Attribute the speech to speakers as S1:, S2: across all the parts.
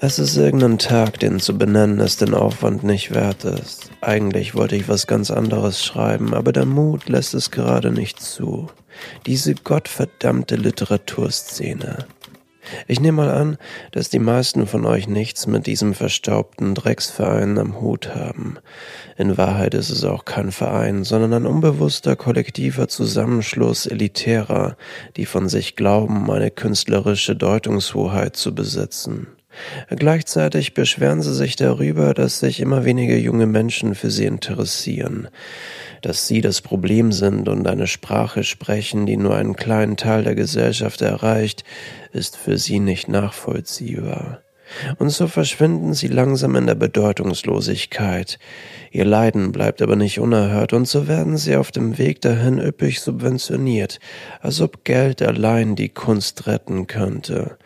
S1: Es ist irgendein Tag, den zu benennen es den Aufwand nicht wert ist. Eigentlich wollte ich was ganz anderes schreiben, aber der Mut lässt es gerade nicht zu. Diese gottverdammte Literaturszene. Ich nehme mal an, dass die meisten von euch nichts mit diesem verstaubten Drecksverein am Hut haben. In Wahrheit ist es auch kein Verein, sondern ein unbewusster kollektiver Zusammenschluss Elitärer, die von sich glauben, eine künstlerische Deutungshoheit zu besitzen. Gleichzeitig beschweren sie sich darüber, dass sich immer weniger junge Menschen für sie interessieren dass sie das Problem sind und eine Sprache sprechen, die nur einen kleinen Teil der Gesellschaft erreicht, ist für sie nicht nachvollziehbar. Und so verschwinden sie langsam in der Bedeutungslosigkeit. Ihr Leiden bleibt aber nicht unerhört, und so werden sie auf dem Weg dahin üppig subventioniert, als ob Geld allein die Kunst retten könnte.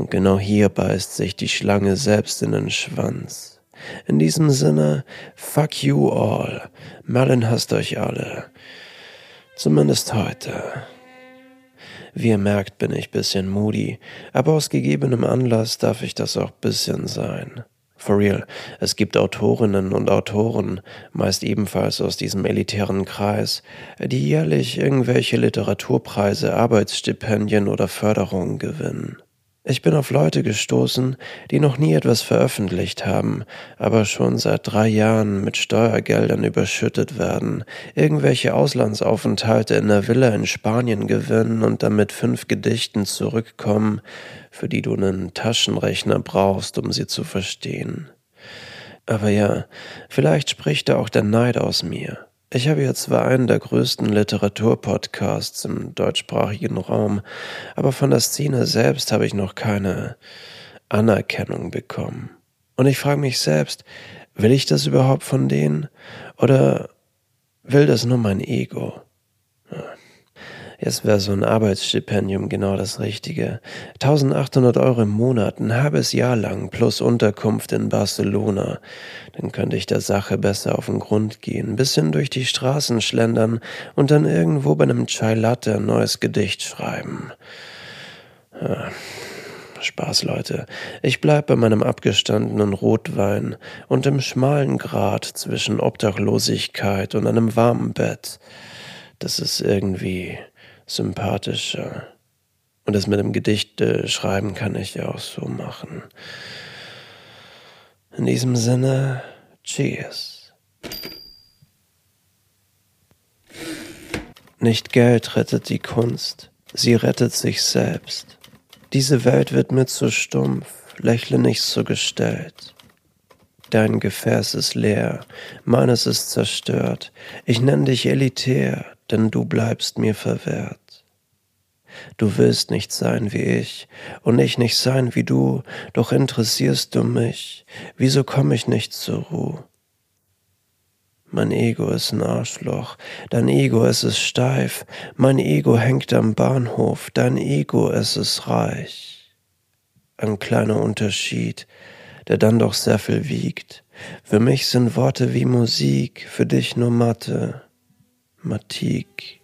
S1: Und genau hier beißt sich die Schlange selbst in den Schwanz. In diesem Sinne, fuck you all. Merlin hasst euch alle. Zumindest heute. Wie ihr merkt, bin ich bisschen moody, aber aus gegebenem Anlass darf ich das auch bisschen sein. For real, es gibt Autorinnen und Autoren, meist ebenfalls aus diesem elitären Kreis, die jährlich irgendwelche Literaturpreise, Arbeitsstipendien oder Förderungen gewinnen. Ich bin auf Leute gestoßen, die noch nie etwas veröffentlicht haben, aber schon seit drei Jahren mit Steuergeldern überschüttet werden, irgendwelche Auslandsaufenthalte in der Villa in Spanien gewinnen und dann mit fünf Gedichten zurückkommen, für die du einen Taschenrechner brauchst, um sie zu verstehen. Aber ja, vielleicht spricht da auch der Neid aus mir. Ich habe ja zwar einen der größten Literaturpodcasts im deutschsprachigen Raum, aber von der Szene selbst habe ich noch keine Anerkennung bekommen. Und ich frage mich selbst, will ich das überhaupt von denen oder will das nur mein Ego? Jetzt wäre so ein Arbeitsstipendium genau das Richtige. 1800 Euro im Monat, ein halbes Jahr lang, plus Unterkunft in Barcelona. Dann könnte ich der Sache besser auf den Grund gehen, bisschen durch die Straßen schlendern und dann irgendwo bei einem Chai Latte ein neues Gedicht schreiben. Ja. Spaß, Leute. Ich bleib bei meinem abgestandenen Rotwein und im schmalen Grat zwischen Obdachlosigkeit und einem warmen Bett. Das ist irgendwie sympathischer. Und das mit dem Gedicht äh, schreiben kann ich auch so machen. In diesem Sinne, cheers. Nicht Geld rettet die Kunst, sie rettet sich selbst. Diese Welt wird mir zu stumpf, lächle nicht so gestellt. Dein Gefäß ist leer, meines ist zerstört. Ich nenn dich elitär, denn du bleibst mir verwehrt. Du willst nicht sein wie ich und ich nicht sein wie du, doch interessierst du mich. Wieso komm ich nicht zur Ruhe? Mein Ego ist ein Arschloch, dein Ego es ist steif, mein Ego hängt am Bahnhof, dein Ego es ist reich. Ein kleiner Unterschied, der dann doch sehr viel wiegt. Für mich sind Worte wie Musik, für dich nur Mathe, Matik.